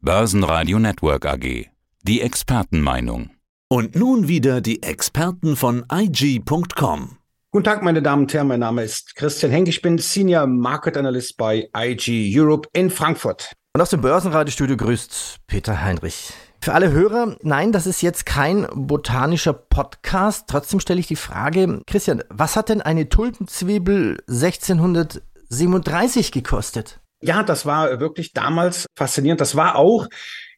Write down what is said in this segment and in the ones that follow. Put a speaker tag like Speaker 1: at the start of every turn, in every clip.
Speaker 1: Börsenradio Network AG. Die Expertenmeinung.
Speaker 2: Und nun wieder die Experten von IG.com.
Speaker 3: Guten Tag, meine Damen und Herren. Mein Name ist Christian Henk. Ich bin Senior Market Analyst bei IG Europe in Frankfurt.
Speaker 4: Und aus dem Börsenradiostudio grüßt Peter Heinrich. Für alle Hörer, nein, das ist jetzt kein botanischer Podcast. Trotzdem stelle ich die Frage, Christian, was hat denn eine Tulpenzwiebel 1637 gekostet?
Speaker 3: Ja, das war wirklich damals faszinierend. Das war auch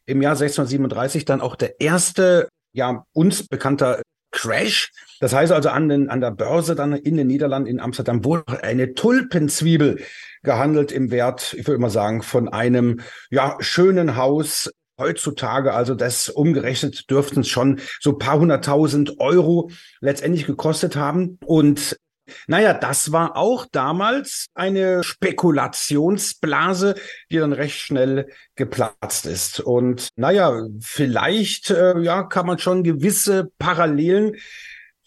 Speaker 3: im Jahr 1637 dann auch der erste, ja, uns bekannter Crash. Das heißt also an, den, an der Börse dann in den Niederlanden in Amsterdam wurde eine Tulpenzwiebel gehandelt im Wert, ich würde mal sagen, von einem ja schönen Haus heutzutage, also das umgerechnet dürften es schon so paar hunderttausend Euro letztendlich gekostet haben. Und naja, das war auch damals eine Spekulationsblase, die dann recht schnell geplatzt ist. Und naja, vielleicht äh, ja, kann man schon gewisse Parallelen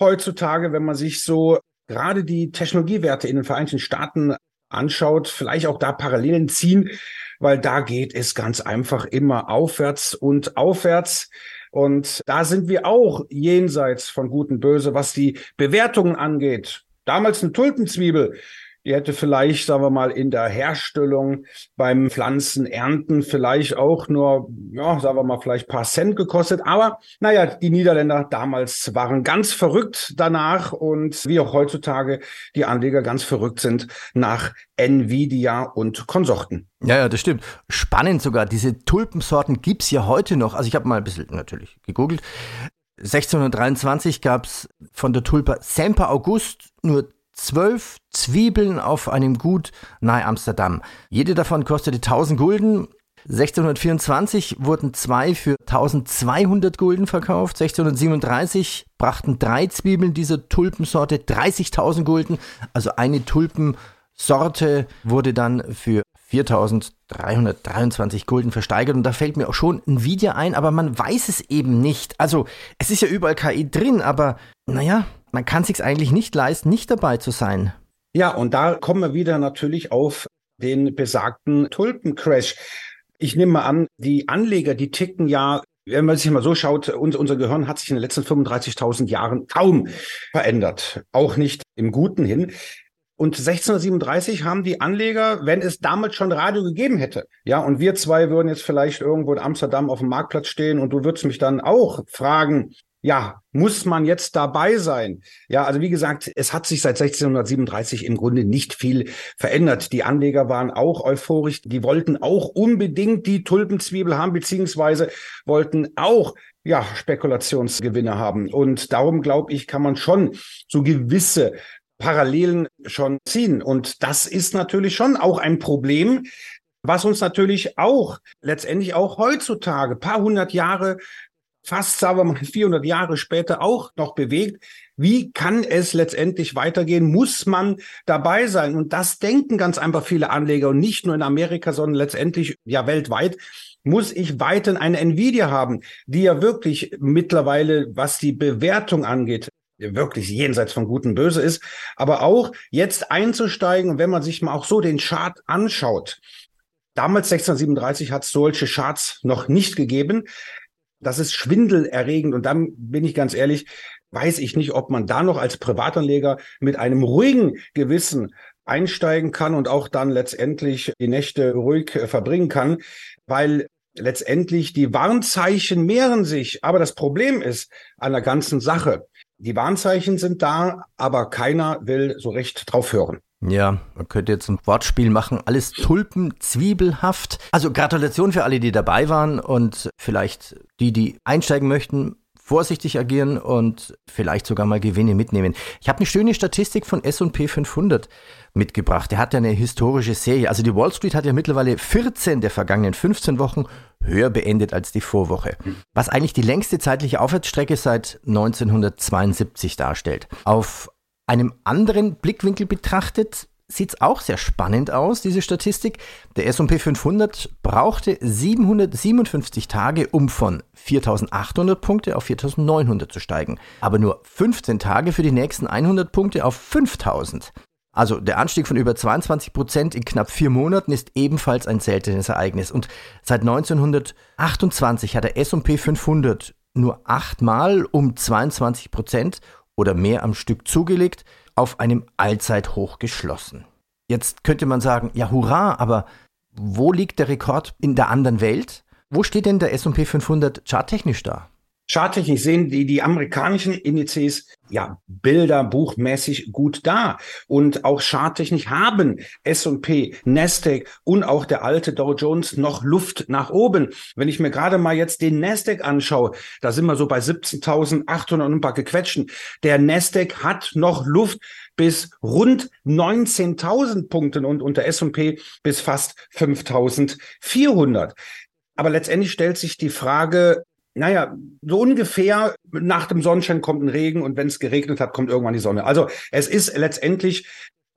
Speaker 3: heutzutage, wenn man sich so gerade die Technologiewerte in den Vereinigten Staaten anschaut, vielleicht auch da Parallelen ziehen, weil da geht es ganz einfach immer aufwärts und aufwärts. Und da sind wir auch jenseits von Gut und Böse, was die Bewertungen angeht. Damals eine Tulpenzwiebel. Die hätte vielleicht, sagen wir mal, in der Herstellung beim Pflanzen ernten vielleicht auch nur, ja, sagen wir mal, vielleicht paar Cent gekostet. Aber naja, die Niederländer damals waren ganz verrückt danach und wie auch heutzutage die Anleger ganz verrückt sind nach Nvidia und Konsorten.
Speaker 4: Ja, ja, das stimmt. Spannend sogar. Diese Tulpensorten gibt's ja heute noch. Also ich habe mal ein bisschen natürlich gegoogelt. 1623 gab es von der Tulpe Semper August nur zwölf Zwiebeln auf einem Gut nahe Amsterdam. Jede davon kostete 1000 Gulden. 1624 wurden zwei für 1200 Gulden verkauft. 1637 brachten drei Zwiebeln dieser Tulpensorte 30.000 Gulden. Also eine Tulpensorte wurde dann für 4.323 Gulden versteigert. Und da fällt mir auch schon Nvidia ein, aber man weiß es eben nicht. Also, es ist ja überall KI drin, aber naja, man kann sich eigentlich nicht leisten, nicht dabei zu sein.
Speaker 3: Ja, und da kommen wir wieder natürlich auf den besagten Tulpencrash. Ich nehme mal an, die Anleger, die ticken ja wenn man sich mal so schaut, unser Gehirn hat sich in den letzten 35.000 Jahren kaum verändert. Auch nicht im Guten hin. Und 1637 haben die Anleger, wenn es damals schon Radio gegeben hätte, ja, und wir zwei würden jetzt vielleicht irgendwo in Amsterdam auf dem Marktplatz stehen und du würdest mich dann auch fragen, ja, muss man jetzt dabei sein? Ja, also wie gesagt, es hat sich seit 1637 im Grunde nicht viel verändert. Die Anleger waren auch euphorisch, die wollten auch unbedingt die Tulpenzwiebel haben, beziehungsweise wollten auch ja, Spekulationsgewinne haben. Und darum glaube ich, kann man schon so gewisse Parallelen schon ziehen. Und das ist natürlich schon auch ein Problem, was uns natürlich auch letztendlich auch heutzutage, paar hundert Jahre, fast sagen wir mal 400 Jahre später auch noch bewegt. Wie kann es letztendlich weitergehen? Muss man dabei sein? Und das denken ganz einfach viele Anleger und nicht nur in Amerika, sondern letztendlich ja weltweit muss ich weiterhin eine Nvidia haben, die ja wirklich mittlerweile, was die Bewertung angeht, wirklich jenseits von Gut und Böse ist, aber auch jetzt einzusteigen, wenn man sich mal auch so den Chart anschaut. Damals 1637 hat es solche Charts noch nicht gegeben. Das ist schwindelerregend und dann bin ich ganz ehrlich, weiß ich nicht, ob man da noch als Privatanleger mit einem ruhigen Gewissen einsteigen kann und auch dann letztendlich die Nächte ruhig äh, verbringen kann, weil letztendlich die Warnzeichen mehren sich. Aber das Problem ist an der ganzen Sache, die Warnzeichen sind da, aber keiner will so recht drauf hören.
Speaker 4: Ja, man könnte jetzt ein Wortspiel machen, alles Tulpen, zwiebelhaft. Also Gratulation für alle, die dabei waren und vielleicht die, die einsteigen möchten, vorsichtig agieren und vielleicht sogar mal Gewinne mitnehmen. Ich habe eine schöne Statistik von S&P 500 mitgebracht. Der hat ja eine historische Serie. Also die Wall Street hat ja mittlerweile 14 der vergangenen 15 Wochen höher beendet als die Vorwoche. Was eigentlich die längste zeitliche Aufwärtsstrecke seit 1972 darstellt. Auf einem anderen Blickwinkel betrachtet sieht es auch sehr spannend aus, diese Statistik. Der S&P 500 brauchte 757 Tage, um von 4.800 Punkte auf 4.900 zu steigen. Aber nur 15 Tage für die nächsten 100 Punkte auf 5.000. Also der Anstieg von über 22 Prozent in knapp vier Monaten ist ebenfalls ein seltenes Ereignis. Und seit 1928 hat der S&P 500 nur achtmal um 22 Prozent oder mehr am Stück zugelegt, auf einem Allzeithoch geschlossen. Jetzt könnte man sagen, ja hurra, aber wo liegt der Rekord in der anderen Welt? Wo steht denn der S&P 500 charttechnisch da?
Speaker 3: Charttechnisch sehen die, die amerikanischen Indizes ja bilderbuchmäßig gut da. Und auch charttechnisch haben S&P, Nasdaq und auch der alte Dow Jones noch Luft nach oben. Wenn ich mir gerade mal jetzt den Nasdaq anschaue, da sind wir so bei 17.800 und ein paar gequetschen. Der Nasdaq hat noch Luft bis rund 19.000 Punkten und unter S&P bis fast 5.400. Aber letztendlich stellt sich die Frage, naja, so ungefähr nach dem Sonnenschein kommt ein Regen und wenn es geregnet hat, kommt irgendwann die Sonne. Also es ist letztendlich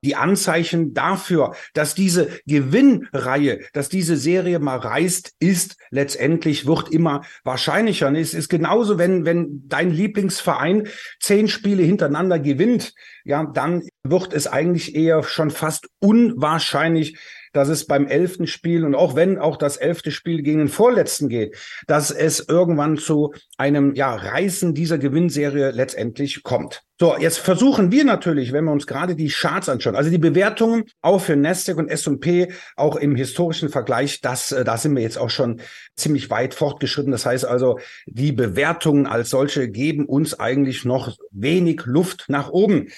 Speaker 3: die Anzeichen dafür, dass diese Gewinnreihe, dass diese Serie mal reißt, ist letztendlich wird immer wahrscheinlicher. Es ist genauso, wenn, wenn dein Lieblingsverein zehn Spiele hintereinander gewinnt, ja, dann wird es eigentlich eher schon fast unwahrscheinlich, dass es beim elften Spiel und auch wenn auch das elfte Spiel gegen den vorletzten geht, dass es irgendwann zu einem ja, Reißen dieser Gewinnserie letztendlich kommt. So, jetzt versuchen wir natürlich, wenn wir uns gerade die Charts anschauen, also die Bewertungen auch für Nasdaq und S&P, auch im historischen Vergleich, das, äh, da sind wir jetzt auch schon ziemlich weit fortgeschritten. Das heißt also, die Bewertungen als solche geben uns eigentlich noch wenig Luft nach oben.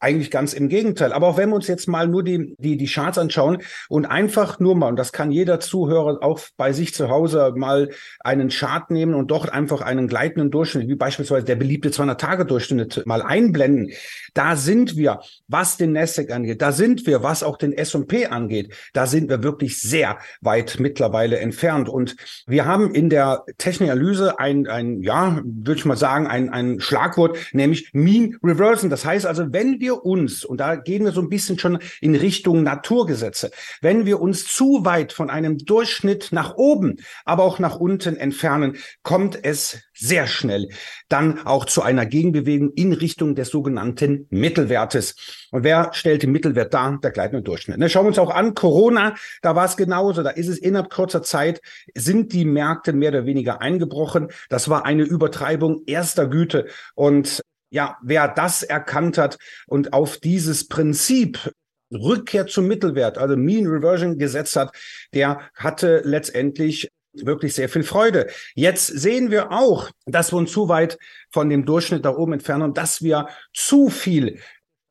Speaker 3: Eigentlich ganz im Gegenteil. Aber auch wenn wir uns jetzt mal nur die, die, die Charts anschauen und einfach nur mal, und das kann jeder Zuhörer auch bei sich zu Hause mal einen Chart nehmen und dort einfach einen gleitenden Durchschnitt, wie beispielsweise der beliebte 200-Tage-Durchschnitt mal einblenden. Da sind wir, was den Nasdaq angeht, da sind wir, was auch den S&P angeht, da sind wir wirklich sehr weit mittlerweile entfernt. Und wir haben in der Technikanalyse ein, ein ja, würde ich mal sagen, ein, ein Schlagwort, nämlich Mean Reversion. Das heißt also, wenn wir uns, und da gehen wir so ein bisschen schon in Richtung Naturgesetze, wenn wir uns zu weit von einem Durchschnitt nach oben, aber auch nach unten entfernen, kommt es sehr schnell dann auch zu einer Gegenbewegung in Richtung des sogenannten Mittelwertes. Und wer stellt den Mittelwert dar? Der gleitende Durchschnitt. Ne, schauen wir uns auch an, Corona, da war es genauso. Da ist es innerhalb kurzer Zeit, sind die Märkte mehr oder weniger eingebrochen. Das war eine Übertreibung erster Güte. Und ja, wer das erkannt hat und auf dieses Prinzip Rückkehr zum Mittelwert, also Mean Reversion gesetzt hat, der hatte letztendlich wirklich sehr viel Freude. Jetzt sehen wir auch, dass wir uns zu weit von dem Durchschnitt da oben entfernen und dass wir zu viel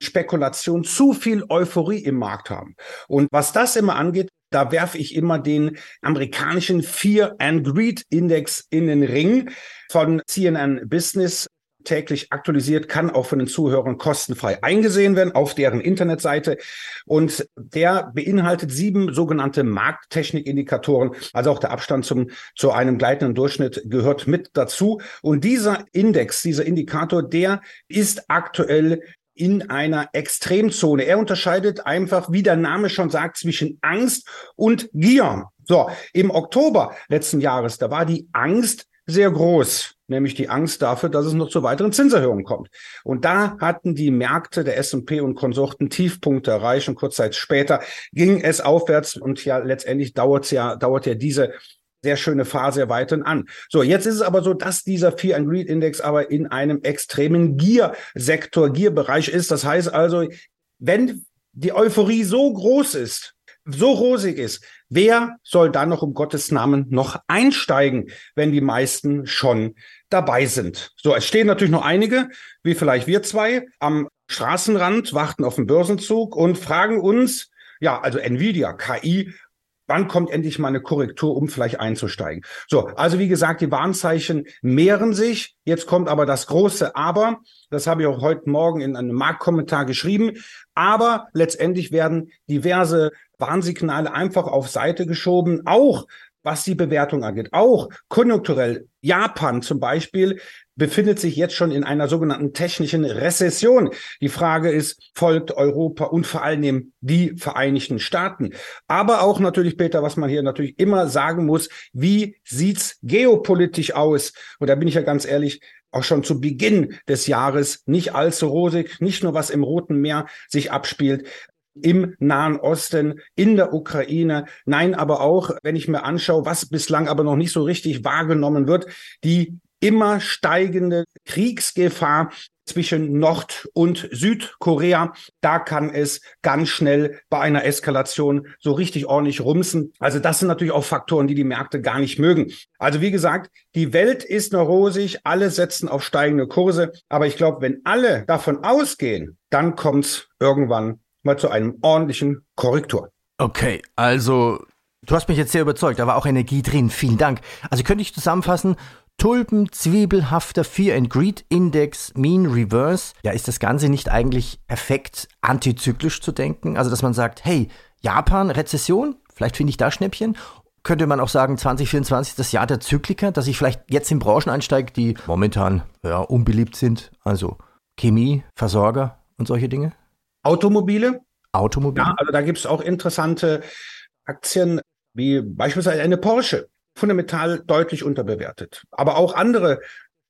Speaker 3: Spekulation, zu viel Euphorie im Markt haben. Und was das immer angeht, da werfe ich immer den amerikanischen Fear and Greed Index in den Ring von CNN Business täglich aktualisiert, kann auch von den Zuhörern kostenfrei eingesehen werden auf deren Internetseite. Und der beinhaltet sieben sogenannte Markttechnikindikatoren. Also auch der Abstand zum, zu einem gleitenden Durchschnitt gehört mit dazu. Und dieser Index, dieser Indikator, der ist aktuell in einer Extremzone. Er unterscheidet einfach, wie der Name schon sagt, zwischen Angst und Gier. So, im Oktober letzten Jahres, da war die Angst sehr groß nämlich die Angst dafür, dass es noch zu weiteren Zinserhöhungen kommt. Und da hatten die Märkte der S&P und Konsorten Tiefpunkte erreicht und kurz Zeit später ging es aufwärts und ja letztendlich dauert ja dauert ja diese sehr schöne Phase weiterhin an. So, jetzt ist es aber so, dass dieser Fear and Greed Index aber in einem extremen Gier-Sektor, Gier-Bereich ist. Das heißt also, wenn die Euphorie so groß ist, so rosig ist, wer soll da noch um Gottes Namen noch einsteigen, wenn die meisten schon dabei sind? So, es stehen natürlich noch einige, wie vielleicht wir zwei, am Straßenrand, warten auf den Börsenzug und fragen uns, ja, also Nvidia, KI, Wann kommt endlich mal eine Korrektur, um vielleicht einzusteigen? So, also wie gesagt, die Warnzeichen mehren sich. Jetzt kommt aber das große Aber. Das habe ich auch heute Morgen in einem Marktkommentar geschrieben. Aber letztendlich werden diverse Warnsignale einfach auf Seite geschoben, auch was die Bewertung angeht. Auch konjunkturell. Japan zum Beispiel befindet sich jetzt schon in einer sogenannten technischen Rezession. Die Frage ist, folgt Europa und vor allem die Vereinigten Staaten? Aber auch natürlich, Peter, was man hier natürlich immer sagen muss, wie sieht's geopolitisch aus? Und da bin ich ja ganz ehrlich, auch schon zu Beginn des Jahres nicht allzu rosig, nicht nur was im Roten Meer sich abspielt, im Nahen Osten, in der Ukraine. Nein, aber auch, wenn ich mir anschaue, was bislang aber noch nicht so richtig wahrgenommen wird, die immer steigende Kriegsgefahr zwischen Nord- und Südkorea. Da kann es ganz schnell bei einer Eskalation so richtig ordentlich rumsen. Also das sind natürlich auch Faktoren, die die Märkte gar nicht mögen. Also wie gesagt, die Welt ist noch rosig, alle setzen auf steigende Kurse. Aber ich glaube, wenn alle davon ausgehen, dann kommt es irgendwann mal zu einem ordentlichen Korrektur.
Speaker 4: Okay, also du hast mich jetzt sehr überzeugt, da war auch Energie drin. Vielen Dank. Also könnte ich zusammenfassen, Tulpen, zwiebelhafter Fear and Greed Index, Mean Reverse. Ja, ist das Ganze nicht eigentlich perfekt antizyklisch zu denken? Also, dass man sagt, hey, Japan, Rezession, vielleicht finde ich da Schnäppchen. Könnte man auch sagen, 2024 ist das Jahr der Zykliker, dass ich vielleicht jetzt in Branchen einsteige, die momentan ja, unbeliebt sind. Also Chemie, Versorger und solche Dinge.
Speaker 3: Automobile?
Speaker 4: Automobile.
Speaker 3: Ja, also da gibt es auch interessante Aktien, wie beispielsweise eine Porsche, fundamental deutlich unterbewertet. Aber auch andere,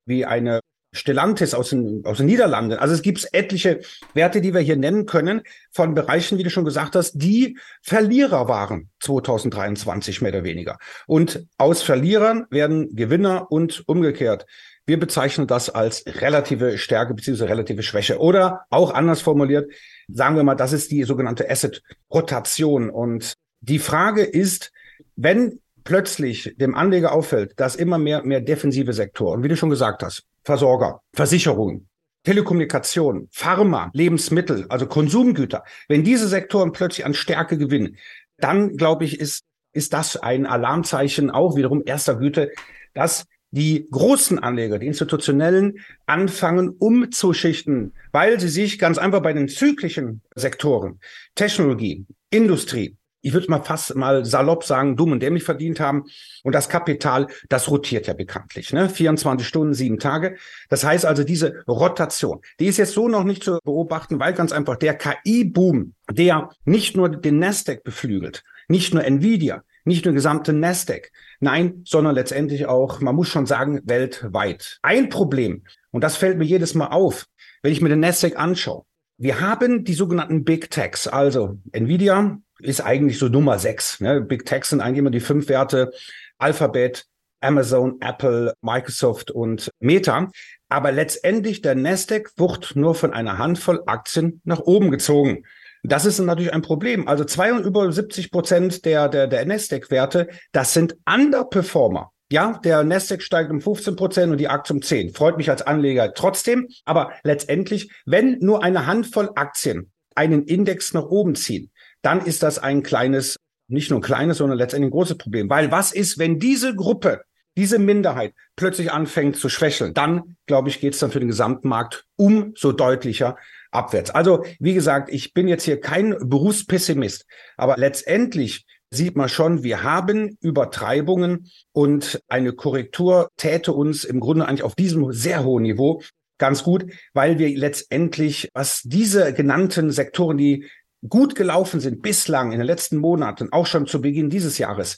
Speaker 3: wie eine Stellantis aus den, aus den Niederlanden. Also es gibt etliche Werte, die wir hier nennen können, von Bereichen, wie du schon gesagt hast, die Verlierer waren 2023 mehr oder weniger. Und aus Verlierern werden Gewinner und umgekehrt. Wir bezeichnen das als relative Stärke bzw. relative Schwäche. Oder auch anders formuliert, sagen wir mal, das ist die sogenannte Asset-Rotation. Und die Frage ist, wenn plötzlich dem Anleger auffällt, dass immer mehr, mehr defensive Sektoren, wie du schon gesagt hast, Versorger, Versicherungen, Telekommunikation, Pharma, Lebensmittel, also Konsumgüter, wenn diese Sektoren plötzlich an Stärke gewinnen, dann glaube ich, ist, ist das ein Alarmzeichen auch wiederum erster Güte, dass die großen Anleger, die institutionellen, anfangen umzuschichten, weil sie sich ganz einfach bei den zyklischen Sektoren, Technologie, Industrie, ich würde mal fast mal salopp sagen, dumm und dämlich verdient haben. Und das Kapital, das rotiert ja bekanntlich. Ne? 24 Stunden, sieben Tage. Das heißt also, diese Rotation, die ist jetzt so noch nicht zu beobachten, weil ganz einfach der KI-Boom, der nicht nur den Nasdaq beflügelt, nicht nur Nvidia, nicht nur gesamte Nasdaq, nein, sondern letztendlich auch, man muss schon sagen, weltweit. Ein Problem, und das fällt mir jedes Mal auf, wenn ich mir den Nasdaq anschaue. Wir haben die sogenannten Big Techs, also Nvidia, ist eigentlich so Nummer sechs. Ne? Big Tech sind eigentlich immer die fünf Werte. Alphabet, Amazon, Apple, Microsoft und Meta. Aber letztendlich der Nasdaq wird nur von einer Handvoll Aktien nach oben gezogen. Das ist natürlich ein Problem. Also zwei und über 70 Prozent der, der, der Nasdaq-Werte, das sind Underperformer. Ja, der Nasdaq steigt um 15 Prozent und die Aktie um 10. Freut mich als Anleger trotzdem. Aber letztendlich, wenn nur eine Handvoll Aktien einen Index nach oben ziehen, dann ist das ein kleines, nicht nur ein kleines, sondern letztendlich ein großes Problem. Weil was ist, wenn diese Gruppe, diese Minderheit plötzlich anfängt zu schwächeln? Dann, glaube ich, geht es dann für den gesamten Markt umso deutlicher abwärts. Also, wie gesagt, ich bin jetzt hier kein Berufspessimist, aber letztendlich sieht man schon, wir haben Übertreibungen und eine Korrektur täte uns im Grunde eigentlich auf diesem sehr hohen Niveau ganz gut, weil wir letztendlich, was diese genannten Sektoren, die gut gelaufen sind bislang in den letzten Monaten, auch schon zu Beginn dieses Jahres,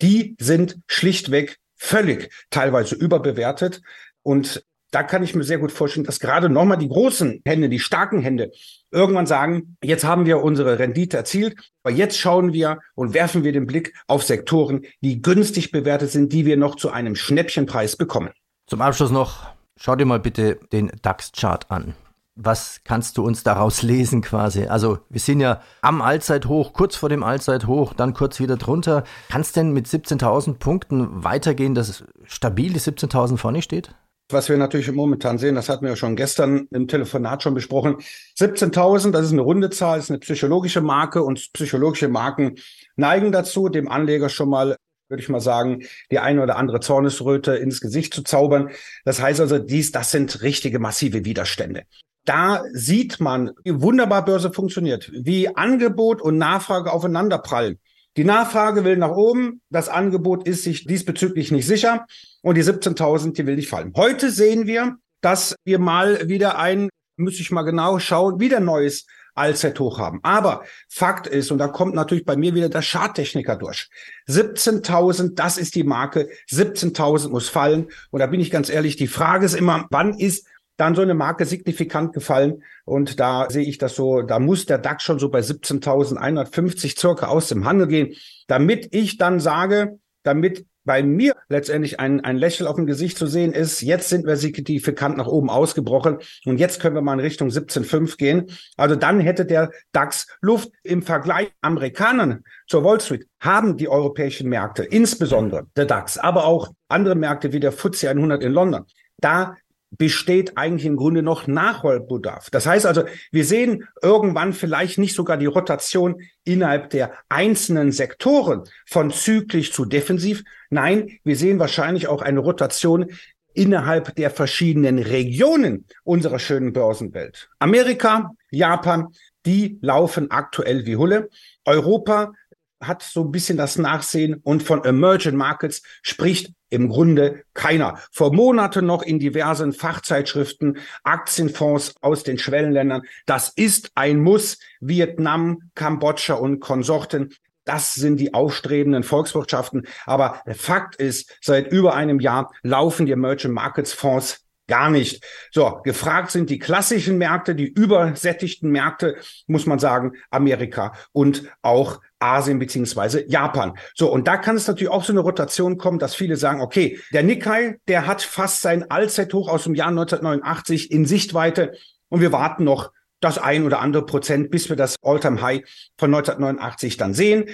Speaker 3: die sind schlichtweg völlig teilweise überbewertet. Und da kann ich mir sehr gut vorstellen, dass gerade nochmal die großen Hände, die starken Hände irgendwann sagen, jetzt haben wir unsere Rendite erzielt, aber jetzt schauen wir und werfen wir den Blick auf Sektoren, die günstig bewertet sind, die wir noch zu einem Schnäppchenpreis bekommen.
Speaker 4: Zum Abschluss noch, schau dir mal bitte den DAX-Chart an was kannst du uns daraus lesen quasi? Also wir sind ja am Allzeithoch, kurz vor dem Allzeithoch, dann kurz wieder drunter. Kann es denn mit 17.000 Punkten weitergehen, dass es stabil die 17.000 vorne steht?
Speaker 3: Was wir natürlich momentan sehen, das hatten wir ja schon gestern im Telefonat schon besprochen. 17.000, das ist eine runde Zahl, ist eine psychologische Marke und psychologische Marken neigen dazu, dem Anleger schon mal würde ich mal sagen, die eine oder andere Zornesröte ins Gesicht zu zaubern. Das heißt also, dies, das sind richtige massive Widerstände da sieht man, wie wunderbar Börse funktioniert, wie Angebot und Nachfrage aufeinanderprallen. Die Nachfrage will nach oben, das Angebot ist sich diesbezüglich nicht sicher und die 17.000, die will nicht fallen. Heute sehen wir, dass wir mal wieder ein, müsste ich mal genau schauen, wieder neues Allzeithoch haben. Aber Fakt ist, und da kommt natürlich bei mir wieder der Charttechniker durch. 17.000, das ist die Marke. 17.000 muss fallen. Und da bin ich ganz ehrlich, die Frage ist immer, wann ist dann so eine Marke signifikant gefallen. Und da sehe ich das so, da muss der DAX schon so bei 17.150 circa aus dem Handel gehen, damit ich dann sage, damit bei mir letztendlich ein, ein Lächeln auf dem Gesicht zu sehen ist, jetzt sind wir signifikant nach oben ausgebrochen und jetzt können wir mal in Richtung 17,5 gehen. Also dann hätte der DAX Luft im Vergleich Amerikanern zur Wall Street haben die europäischen Märkte, insbesondere der DAX, aber auch andere Märkte wie der FTSE 100 in London. Da besteht eigentlich im Grunde noch Nachholbedarf. Das heißt also, wir sehen irgendwann vielleicht nicht sogar die Rotation innerhalb der einzelnen Sektoren von zyklisch zu defensiv. Nein, wir sehen wahrscheinlich auch eine Rotation innerhalb der verschiedenen Regionen unserer schönen Börsenwelt. Amerika, Japan, die laufen aktuell wie Hulle. Europa hat so ein bisschen das Nachsehen und von Emerging Markets spricht im Grunde keiner. Vor Monaten noch in diversen Fachzeitschriften, Aktienfonds aus den Schwellenländern. Das ist ein Muss. Vietnam, Kambodscha und Konsorten. Das sind die aufstrebenden Volkswirtschaften. Aber Fakt ist, seit über einem Jahr laufen die Emerging Markets Fonds Gar nicht. So, gefragt sind die klassischen Märkte, die übersättigten Märkte, muss man sagen, Amerika und auch Asien beziehungsweise Japan. So, und da kann es natürlich auch so eine Rotation kommen, dass viele sagen, okay, der Nikkei, der hat fast sein Allzeithoch aus dem Jahr 1989 in Sichtweite und wir warten noch das ein oder andere Prozent, bis wir das Alltime High von 1989 dann sehen.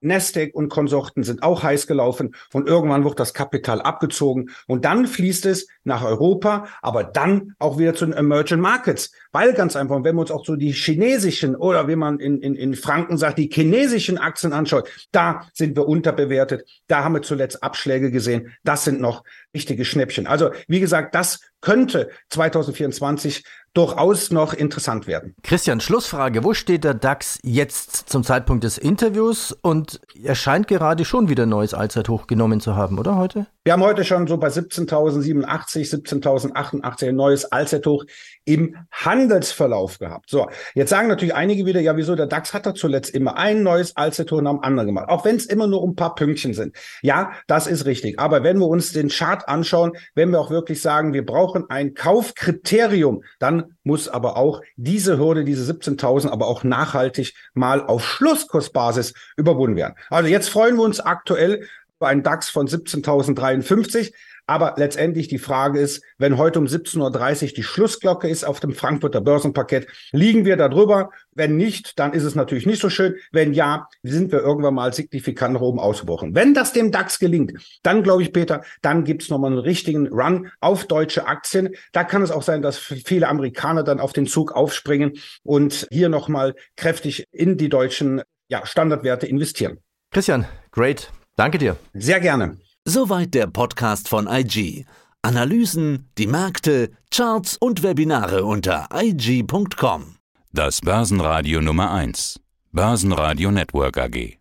Speaker 3: Nasdaq und Konsorten sind auch heiß gelaufen und irgendwann wird das Kapital abgezogen und dann fließt es nach Europa, aber dann auch wieder zu den Emerging Markets, weil ganz einfach, wenn wir uns auch so die chinesischen oder wie man in, in, in Franken sagt, die chinesischen Aktien anschaut, da sind wir unterbewertet, da haben wir zuletzt Abschläge gesehen, das sind noch richtige Schnäppchen. Also wie gesagt, das könnte 2024 durchaus noch interessant werden.
Speaker 4: Christian, Schlussfrage. Wo steht der DAX jetzt zum Zeitpunkt des Interviews? Und er scheint gerade schon wieder neues Allzeithoch genommen zu haben, oder heute?
Speaker 3: Wir haben heute schon so bei 17.087, 17.088 ein neues Allzeithoch im Handelsverlauf gehabt. So, jetzt sagen natürlich einige wieder, ja, wieso der DAX hat da zuletzt immer ein neues Allzeithoch nach dem anderen gemacht, auch wenn es immer nur ein paar Pünktchen sind. Ja, das ist richtig. Aber wenn wir uns den Chart anschauen, wenn wir auch wirklich sagen, wir brauchen ein Kaufkriterium, dann muss aber auch diese Hürde, diese 17.000, aber auch nachhaltig mal auf Schlusskursbasis überwunden werden. Also jetzt freuen wir uns aktuell ein DAX von 17.053. Aber letztendlich die Frage ist, wenn heute um 17.30 Uhr die Schlussglocke ist auf dem Frankfurter Börsenparkett, liegen wir da drüber? Wenn nicht, dann ist es natürlich nicht so schön. Wenn ja, sind wir irgendwann mal signifikant nach oben ausgebrochen. Wenn das dem DAX gelingt, dann glaube ich, Peter, dann gibt es nochmal einen richtigen Run auf deutsche Aktien. Da kann es auch sein, dass viele Amerikaner dann auf den Zug aufspringen und hier nochmal kräftig in die deutschen ja, Standardwerte investieren.
Speaker 4: Christian, great. Danke dir.
Speaker 3: Sehr gerne.
Speaker 2: Soweit der Podcast von IG. Analysen, die Märkte, Charts und Webinare unter IG.com.
Speaker 1: Das Börsenradio Nummer 1. Börsenradio Network AG.